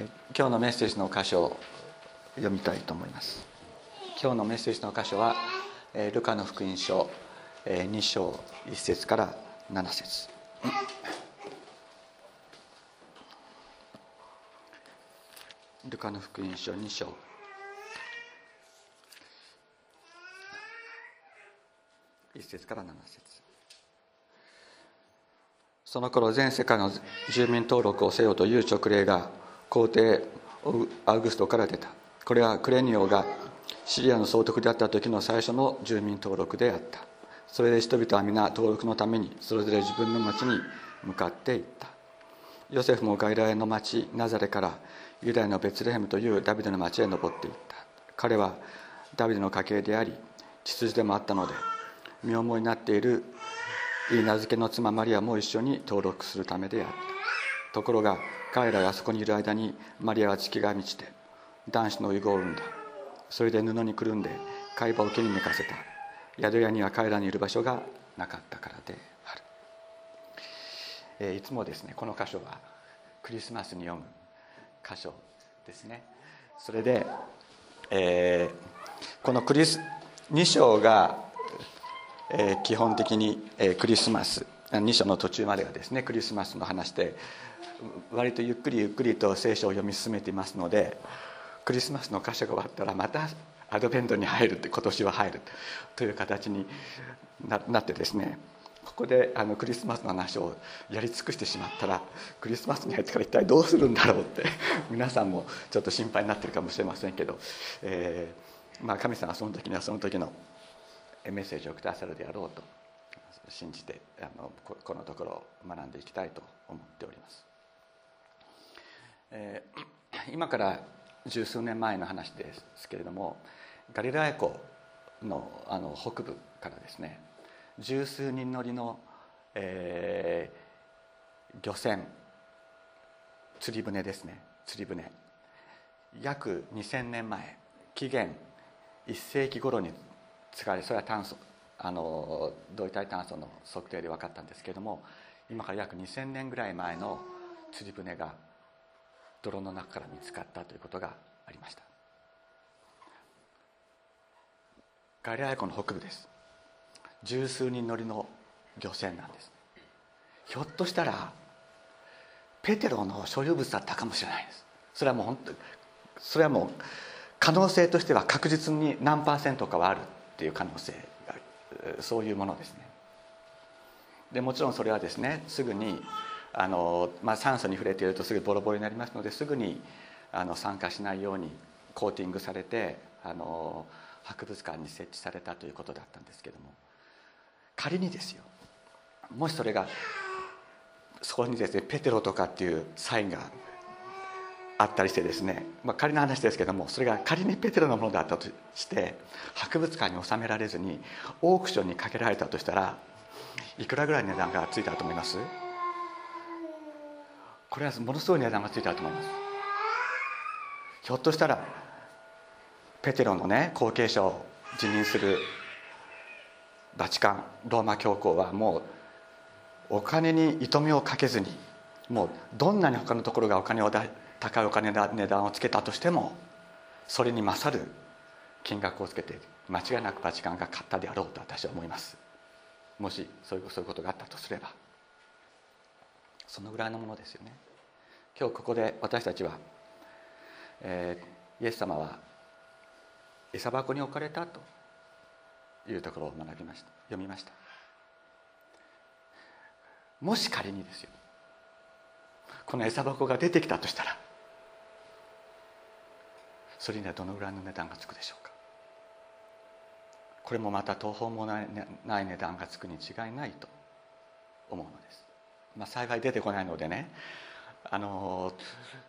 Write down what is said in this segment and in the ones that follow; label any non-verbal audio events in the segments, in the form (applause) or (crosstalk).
今日のメッセージの箇所を読みたいと思います。今日のメッセージの箇所はルカの福音書2章1節から7節。ルカの福音書2章。1節から7節。その頃全世界の住民登録をせよという勅令が皇帝アウグストから出た。これはクレニオがシリアの総督であった時の最初の住民登録であった。それで人々は皆登録のためにそれぞれ自分の町に向かっていった。ヨセフも外来の町ナザレからユダヤのベツレヘムというダビデの町へ登っていった。彼はダビデの家系であり血筋でもあったので身重になっているいい名付けの妻マリアも一緒に登録するためであった。ところが彼らがそこにいる間にマリアは月が満ちて男子の遺語を産んだ。それで布にくるんで貝羽を毛に寝かせた。宿屋には彼らにいる場所がなかったからである、えー、いつもですねこの箇所はクリスマスに読む箇所ですね。それで、えー、このクリス2章が、えー、基本的に、えー、クリスマス2章の途中までがですねクリスマスの話で割とゆっくりゆっくりと聖書を読み進めていますのでクリスマスの箇所が終わったらまたアドベントに入るって今年は入るという形になってですねここであのクリスマスの話をやり尽くしてしまったらクリスマスに入ってから一体どうするんだろうって皆さんもちょっと心配になってるかもしれませんけど、えー、まあ、神様はその時にはその時のメッセージをくださるであろうと信じてあのこのところを学んでいきたいと思っております。えー、今から十数年前の話ですけれどもガリラヤ湖のあの北部からですね十数人乗りの、えー、漁船釣り船ですね釣り船。約2000年前紀元1世紀頃に使われそれは炭素あの同位体炭素の測定で分かったんですけれども今から約2000年ぐらい前の釣り船が泥の中から見つかったということがありました。ガリア湖の北部です。十数人乗りの漁船なんです。ひょっとしたらペテロの所有物だったかもしれないです。それはもう本当それはもう可能性としては確実に何パーセントかはあるっていう可能性がそういうものですね。でもちろんそれはですねすぐにあの、まあ、酸素に触れているとすぐボロボロになりますのですぐにあの酸化しないようにコーティングされてあの博物館に設置されたということだったんですけども。仮にですよもしそれがそこにですねペテロとかっていうサインがあったりしてですね、まあ、仮の話ですけどもそれが仮にペテロのものだったとして博物館に収められずにオークションにかけられたとしたらいくらぐらい値段がついたと思います？これはものすごい値段がついたと思います。ひょっとしたらペテロのね後継者を辞任するバチカンローマ教皇はもうお金に糸目をかけずにもうどんなに他のところがお金をだ高いお金の値段をつけたとしてもそれに勝る金額をつけて間違いなくバチカンが買ったであろうと私は思います。もしそういうことがあったとすれば。そのぐらいのものですよね。今日ここで私たちは、えー、イエス様は餌箱に置かれたというところを学びました読みました。もし仮にですよこの餌箱が出てきたとしたらそれにはどのぐらいの値段がつくでしょうか。これもまた途方もない値段がつくに違いないと思うのです。まあ、幸い出てこないのでねあの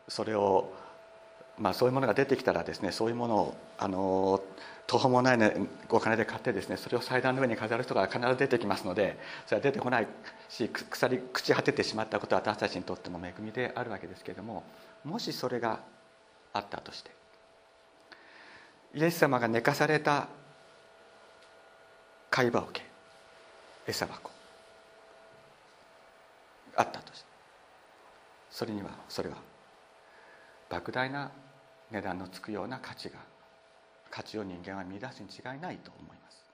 それを、まあ、そういうものが出てきたらですねそういうものをあの途方もない、ね、お金で買ってですねそれを祭壇の上に飾る人が必ず出てきますのでそれは出てこないし腐り朽ち果ててしまったことは私たちにとっても恵みであるわけですけれどももしそれがあったとしてイエス様が寝かされた貝羽桶餌箱あったとそれにはそれは莫大な値段のつくような価値が価値を人間は見出すに違いないと思います。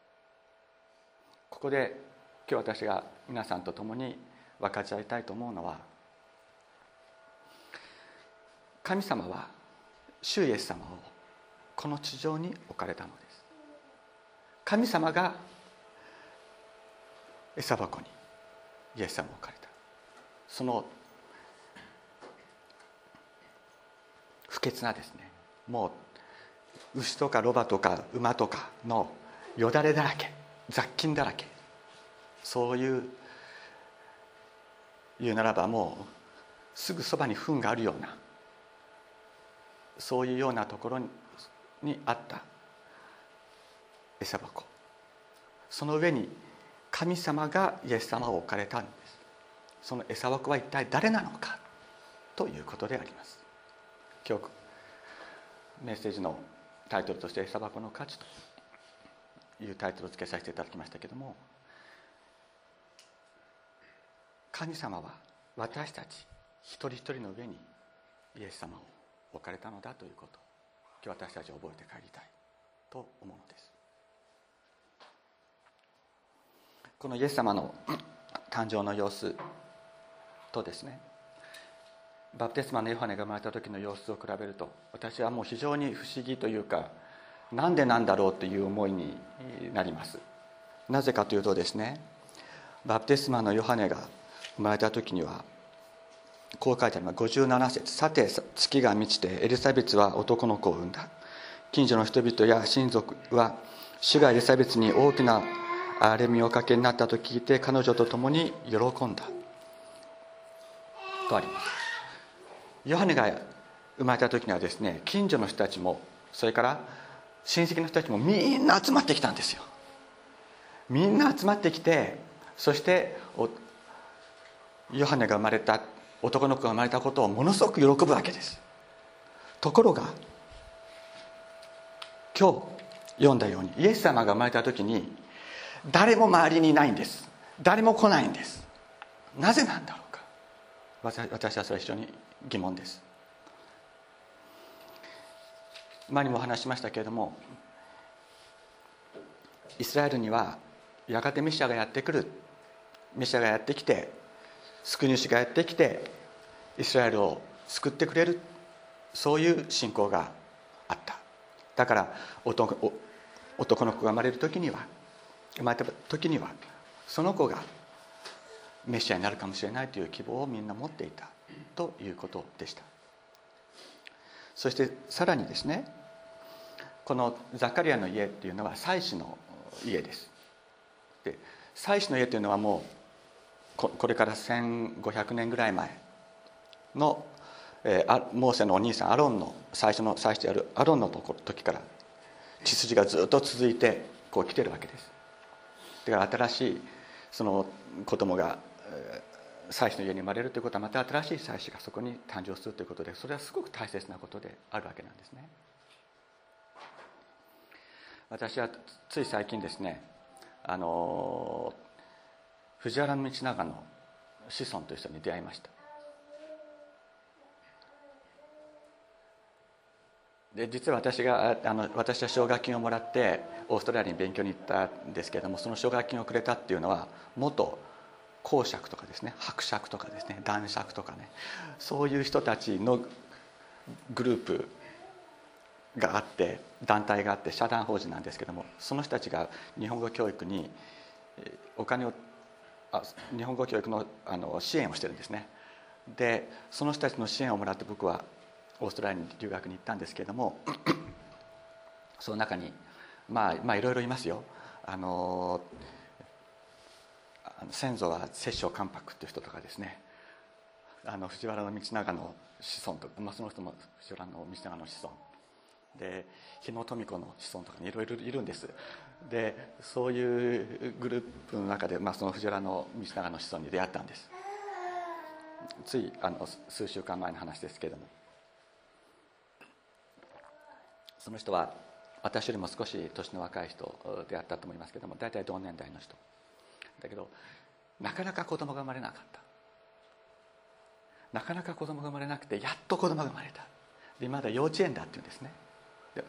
ここで今日私が皆さんと共に分かち合いたいと思うのは神様は主イエス様をこの地上に置かれたのです。神様が餌箱にイエス様を置かれた。その不潔なですね。もう牛とかロバとか馬とかのよだれだらけ雑菌だらけ。そういう言うならばもうすぐそばに糞があるようなそういうようなところにあった餌箱。その上に神様がイエス様を置かれた。んですその餌箱は一体誰なのか？ということであります。今日メッセージのタイトルとして「餌箱の価値」というタイトルを付けさせていただきましたけども神様は私たち一人一人の上にイエス様を置かれたのだということ今日私たち覚えて帰りたいと思うのです。このイエス様の誕生の様子とですねバプテスマのヨハネが生まれた時の様子を比べると私はもう非常に不思議というかなんでなんだろうという思いになります。なぜかというとですねバプテスマのヨハネが生まれた時にはこう書いてあります。57節。さて月が満ちてエリザベツは男の子を産んだ。近所の人々や親族は主がエリザベツに大きな荒れみをかけになったと聞いて彼女と共に喜んだ。とあります。ヨハネが生まれた時にはですね近所の人たちもそれから親戚の人たちもみんな集まってきたんですよ。みんな集まってきてそしてヨハネが生まれた男の子が生まれたことをものすごく喜ぶわけです。ところが今日読んだようにイエス様が生まれた時に誰も周りにいないんです。誰も来ないんです。なぜなんだろう。私はそれは非常に疑問です。前にも話しましたけれどもイスラエルにはやがてメシアがやってくる。メシアがやってきて救い主がやってきてイスラエルを救ってくれる。そういう信仰があった。だから男の子が生まれる時には生まれた時にはその子がメシアになるかもしれないという希望をみんな持っていたということでした。そしてさらにですねこのザカリアの家っていうのは祭司の家です。で祭司の家というのはもうこれから1500年ぐらい前の、えー、モーセのお兄さんアロンの最初の祭司であるアロンの時から血筋がずっと続いてこう来てるわけです。だから新しいその子供が祭司の家に生まれるということはまた新しい祭司がそこに誕生するということでそれはすごく大切なことであるわけなんですね。私はつい最近ですねあの藤原道長の子孫という人に出会いました。で実は私があの私は奨学金をもらってオーストラリアに勉強に行ったんですけれどもその奨学金をくれたっていうのは元公爵とかですね伯爵とかですね男爵とかねそういう人たちのグループがあって団体があって社団法人なんですけどもその人たちが日本語教育にお金をあ日本語教育のあの支援をしてるんですね。でその人たちの支援をもらって僕はオーストラリアに留学に行ったんですけどもその中にまあまあいろいろいますよ。あの先祖は摂政関白っていう人とかですね。あの藤原道長の子孫とか、まあ、その人も藤原道長の子孫。で日野富子の子孫とかにいろいろいるんです。でそういうグループの中で、まあ、その藤原道長の子孫に出会ったんです。ついあの数週間前の話ですけれども。その人は私よりも少し年の若い人であったと思いますけども大体同年代の人。だけどなかなか子供が生まれなかった。なかなか子供が生まれなくてやっと子供が生まれた。でまだ幼稚園だって言うんですね。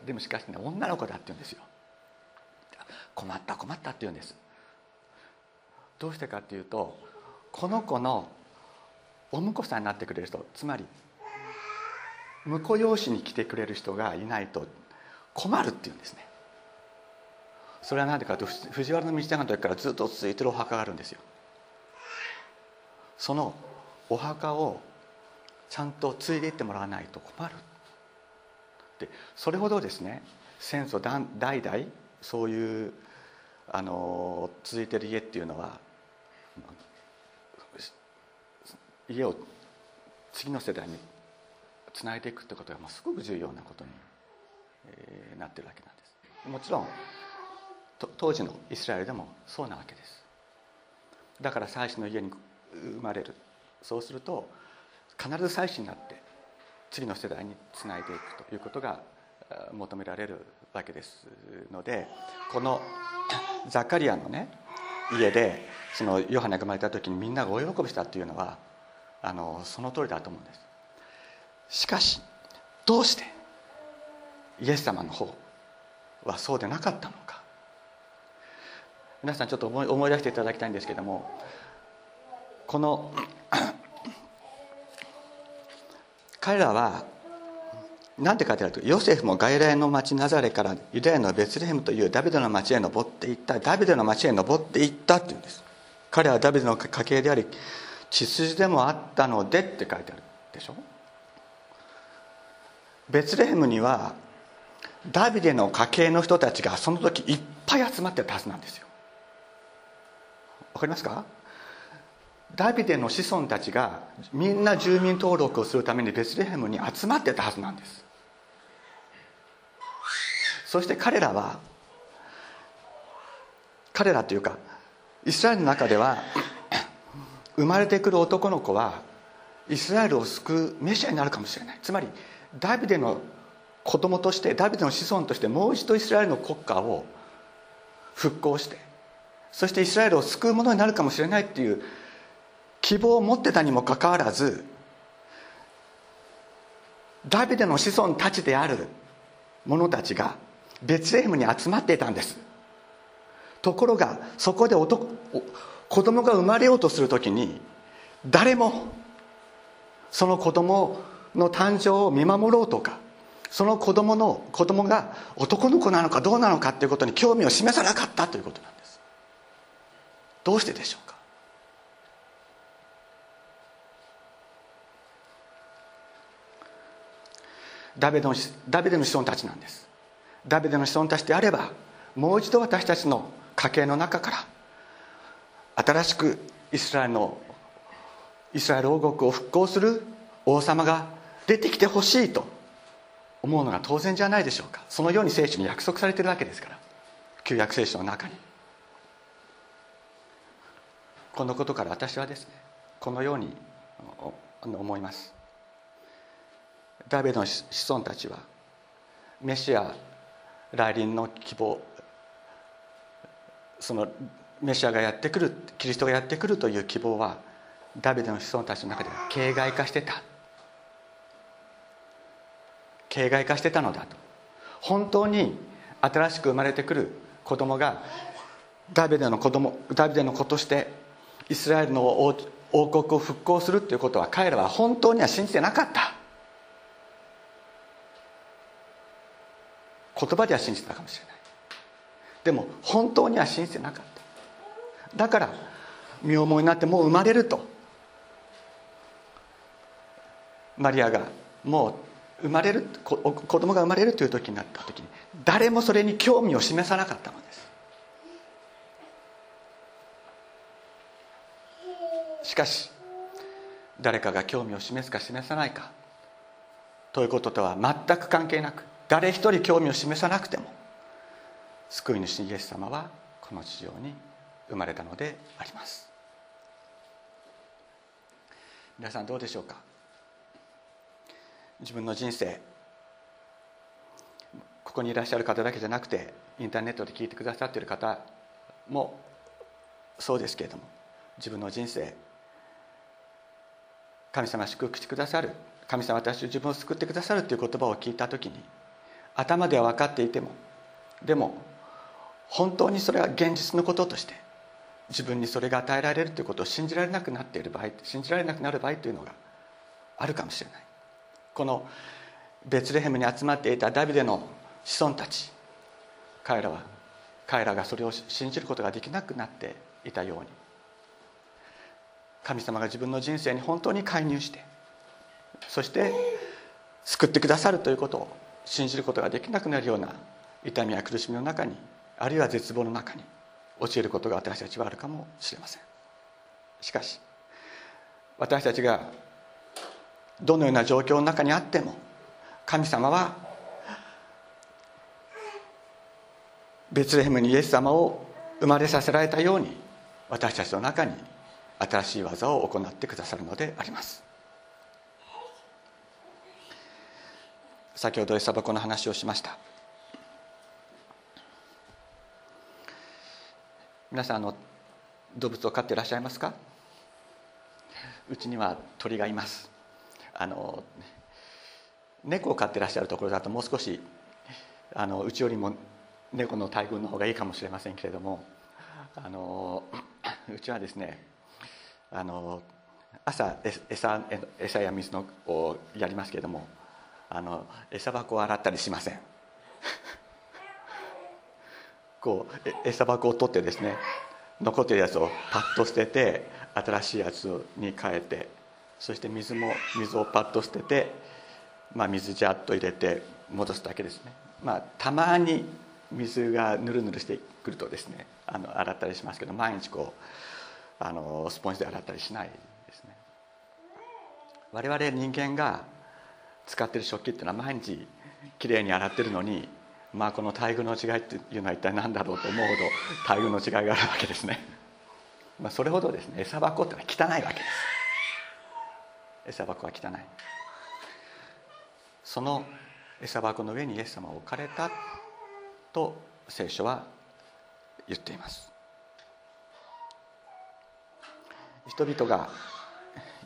でもしかしね女の子だって言うんですよ。困った困ったって言うんです。どうしてかっていうとこの子のお婿さんになってくれる人つまり婿養子に来てくれる人がいないと困るって言うんですね。それは何でかというと藤原道長の時からずっと続いてるお墓があるんですよ。そのお墓をちゃんと継いでいってもらわないと困る。でそれほどですね戦争代々そういうあの続いてる家っていうのは家を次の世代につないでいくってことがすごく重要なことに、なってるわけなんです。もちろん当時のイスラエルでもそうなわけです。だから祭司の家に生まれる。そうすると必ず祭司になって次の世代につないでいくということが求められるわけですのでこの (coughs) ザカリアのね家でそのヨハネが生まれた時にみんなが大喜びしたっていうのはあのその通りだと思うんです。しかしどうしてイエス様の方はそうでなかったの皆さんちょっと思い思い出していただきたいんですけどもこの (clears throat) 彼らは何て書いてあるとヨセフも外来の町ナザレからユダヤのベツレヘムというダビデの町へ登っていったダビデの町へ登っていったっていうんです。彼はダビデの家系であり血筋でもあったのでって書いてあるでしょ。ベツレヘムにはダビデの家系の人たちがその時いっぱい集まってたはずなんですよ。わかりますか？ダビデの子孫たちがみんな住民登録をするためにベツレヘムに集まってたはずなんです。そして彼らは彼らというかイスラエルの中では生まれてくる男の子はイスラエルを救うメシアになるかもしれない。つまりダビデの子供としてダビデの子孫としてもう一度イスラエルの国家を復興してそしてイスラエルを救うものになるかもしれないっていう希望を持ってたにもかかわらずダビデの子孫たちである者たちがベツレヘムに集まっていたんです。ところがそこで男子供が生まれようとする時に誰もその子供の誕生を見守ろうとかその子供の子供が男の子なのかどうなのかということに興味を示さなかったということなんどうしてでしょうか？ダビデのダビデの子孫たちなんです。ダビデの子孫たちであればもう一度私たちの家系の中から新しくイスラエルのイスラエル王国を復興する王様が出てきてほしいと思うのが当然じゃないでしょうか。そのように聖書に約束されているわけですから。旧約聖書の中に。このことから私はですねこのように思います。ダビデの子孫たちはメシア来臨の希望そのメシアがやってくるキリストがやってくるという希望はダビデの子孫たちの中では形骸化してた。形骸化してたのだと。本当に新しく生まれてくる子供がダビデの子供ダビデの子としてイスラエルの王国を復興するということは彼らは本当には信じてなかった。言葉では信じてたかもしれない。でも本当には信じてなかった。だから身重になってもう生まれると。マリアがもう生まれる子供が生まれるという時になった時に誰もそれに興味を示さなかったのです。しかし誰かが興味を示すか示さないか。ということとは全く関係なく誰一人興味を示さなくても救い主イエス様はこの地上に生まれたのであります。皆さんどうでしょうか？自分の人生ここにいらっしゃる方だけじゃなくてインターネットで聞いてくださっている方もそうですけれども自分の人生神様祝福してくださる。神様私自分を救ってくださるという言葉を聞いた時に頭では分かっていてもでも本当にそれは現実のこととして自分にそれが与えられるということを信じられなくなっている場合信じられなくなる場合というのがあるかもしれない。このベツレヘムに集まっていたダビデの子孫たち彼らは彼らがそれを信じることができなくなっていたように神様が自分の人生に本当に介入してそして救ってくださるということを信じることができなくなるような痛みや苦しみの中にあるいは絶望の中に陥ることが私たちはあるかもしれません。しかし私たちがどのような状況の中にあっても神様はベツレヘムにイエス様を生まれさせられたように私たちの中に新しい技を行ってくださるのであります。先ほどエサバコの話をしました。皆さんあの動物を飼っていらっしゃいますか？うちには鳥がいます。あの猫を飼ってらっしゃるところだともう少しあのうちよりも猫の大群の方がいいかもしれませんけれどもあのうちはですねあの朝餌餌や水のをやりますけれどもあの餌箱を洗ったりしません。(laughs) こう餌箱を取ってですね残ってるやつをパッと捨てて新しいやつに変えてそして水も水をパッと捨てて、まあ、水ジャッと入れて戻すだけですね。まあたまに水がぬるぬるしてくるとですねあの洗ったりしますけど毎日こうあのスポンジで洗ったりしないですね。我々人間が使ってる食器っていうのは毎日きれいに洗ってるのにまあこの待遇の違いっていうのは一体何だろうと思うほど待遇の違いがあるわけですね、まあ、それほどですね。餌箱ってのは汚いわけです。餌箱は汚い。その餌箱の上にイエス様を置かれたと聖書は言っています。人々が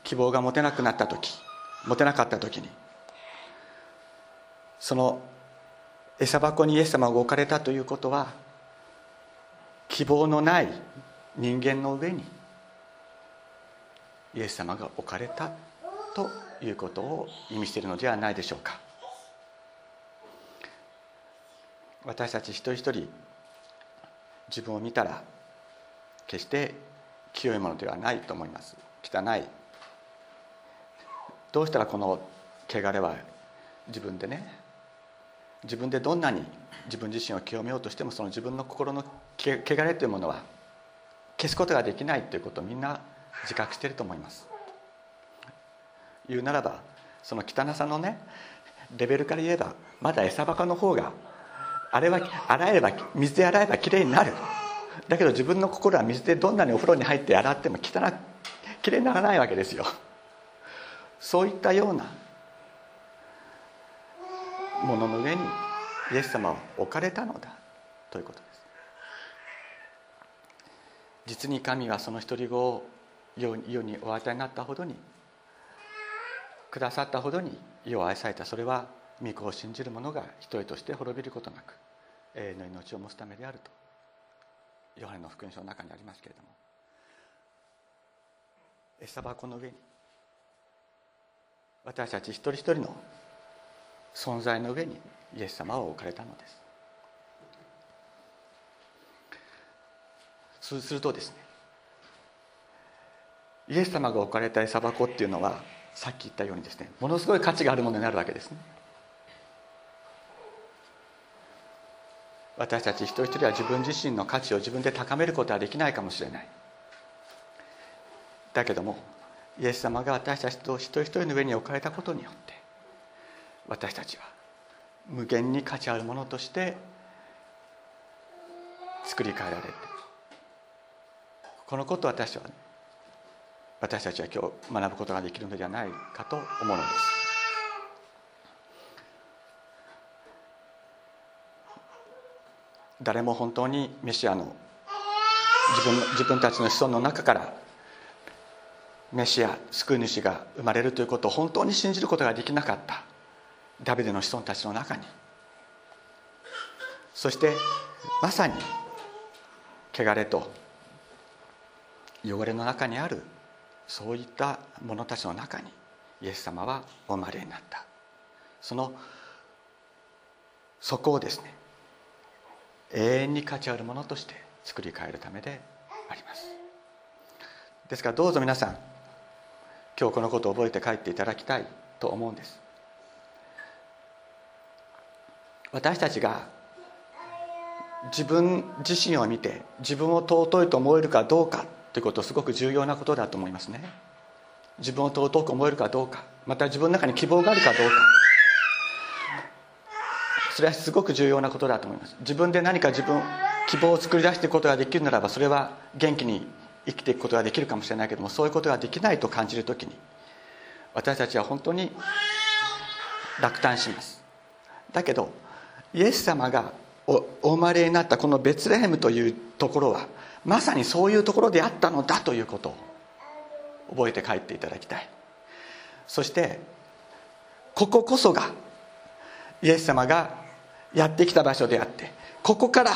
希望が持てなくなった時持てなかった時にその餌箱にイエス様が置かれたということは希望のない人間の上にイエス様が置かれたということを意味しているのではないでしょうか。私たち一人一人自分を見たら決して清いものではないと思います。汚い。どうしたらこの汚れは自分でね自分でどんなに自分自身を清めようとしてもその自分の心の汚れというものは消すことができないということをみんな自覚していると思います。言うならばその汚さのねレベルから言えばまだ餌バカの方があれは洗えば水で洗えばきれいになる。だけど自分の心は水でどんなにお風呂に入って洗っても汚きれいにならないわけですよ。そういったようなものの上にイエス様は置かれたのだということです。実に神はその独り子を世にお与えになったほどにくださったほどに世を愛された。それは御子を信じる者が一人として滅びることなく永遠の命を持つためであると。ヨハネの福音書の中にありますけれども餌箱の上に私たち一人一人の存在の上にイエス様は置かれたのです。そうするとですねイエス様が置かれた餌箱っていうのはさっき言ったようにですねものすごい価値があるものになるわけですね。私たち一人一人は自分自身の価値を自分で高めることはできないかもしれない。だけどもイエス様が私たちと一人一人の上に置かれたことによって私たちは無限に価値あるものとして作り変えられてこのことを私は私たちは今日学ぶことができるのではないかと思うのです。誰も本当にメシアの自分自分たちの子孫の中からメシア救い主が生まれるということを本当に信じることができなかったダビデの子孫たちの中に。そしてまさに汚れと汚れの中にあるそういった者たちの中にイエス様はお生まれになった。そのそこをですね永遠に価値あるものとして作り変えるためであります。ですからどうぞ皆さん今日このことを覚えて帰っていただきたいと思うんです。私たちが自分自身を見て自分を尊いと思えるかどうかということすごく重要なことだと思いますね。自分を尊く思えるかどうかまた自分の中に希望があるかどうかそれはすごく重要なことだと思います。自分で何か自分希望を作り出していくことができるならばそれは元気に生きていくことができるかもしれないけどもそういうことができないと感じる時に私たちは本当に落胆します。だけどイエス様がお生まれになったこのベツレヘムというところはまさにそういうところであったのだということを覚えて帰っていただきたい。そしてこここそがイエス様がやってきた場所であってここから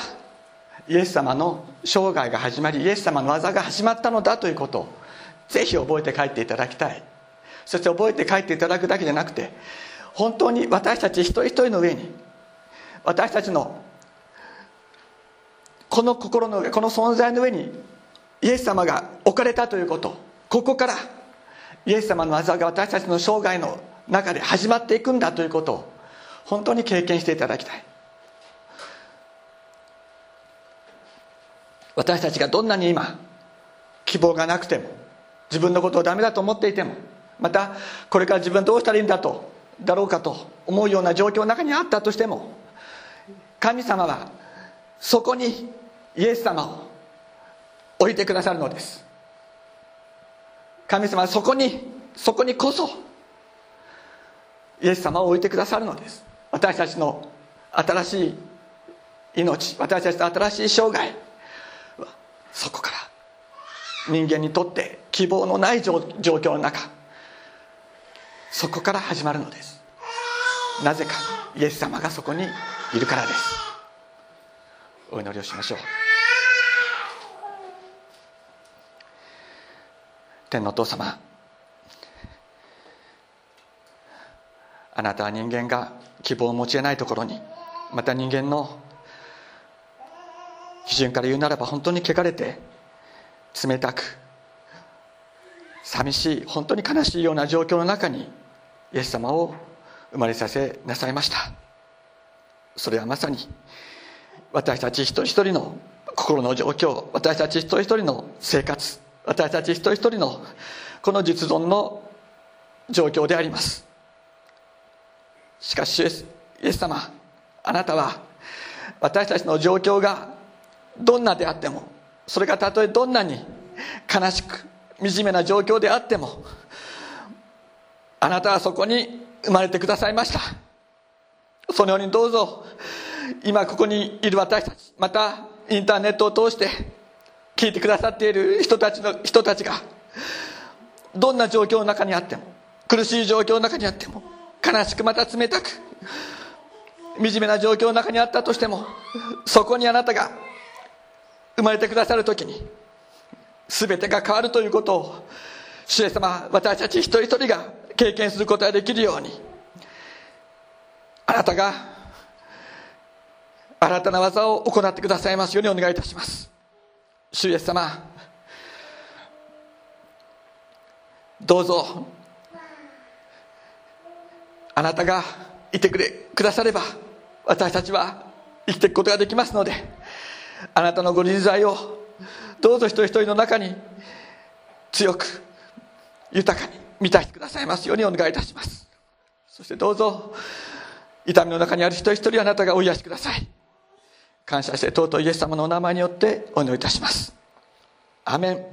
イエス様の生涯が始まりイエス様の技が始まったのだということをぜひ覚えて帰っていただきたい。そして覚えて帰っていただくだけじゃなくて本当に私たち一人一人の上に私たちのこの心の上この存在の上にイエス様が置かれたということここからイエス様の技が私たちの生涯の中で始まっていくんだということを本当に経験していただきたい。私たちがどんなに今希望がなくても自分のことをダメだと思っていてもまたこれから自分どうしたらいいんだとだろうかと思うような状況の中にあったとしても神様はそこにイエス様を置いてくださるのです。神様はそこにそこにこそイエス様を置いてくださるのです。私たちの新しい命私たちの新しい生涯そこから人間にとって希望のない状況の中そこから始まるのです。なぜかイエス様がそこにいるからです。お祈りをしましょう。天のお父様あなたは人間が希望を持ち得ないところにまた人間の基準から言うならば本当に汚れて冷たく寂しい本当に悲しいような状況の中にイエス様を生まれさせなさいました。それはまさに私たち一人一人の心の状況私たち一人一人の生活私たち一人一人のこの実存の状況であります。しかしイエス様あなたは私たちの状況がどんなであってもそれがたとえどんなに悲しく惨めな状況であってもあなたはそこに生まれてくださいました。そのようにどうぞ今ここにいる私たちまたインターネットを通して聞いてくださっている人たちの人たちがどんな状況の中にあっても苦しい状況の中にあっても悲しくまた冷たく惨めな状況の中にあったとしてもそこにあなたが生まれてくださる時に全てが変わるということを主イエス様私たち一人一人が経験することができるようにあなたが新たな技を行ってくださいますようにお願いいたします。主イエス様どうぞあなたがいてくれくだされば私たちは生きていくことができますのであなたのご臨在をどうぞ一人一人の中に強く豊かに満たしてくださいますようにお願いいたします。そしてどうぞ痛みの中にある一人一人あなたがお癒しください。感謝して尊いイエス様のお名前によってお祈りいたします。アメン。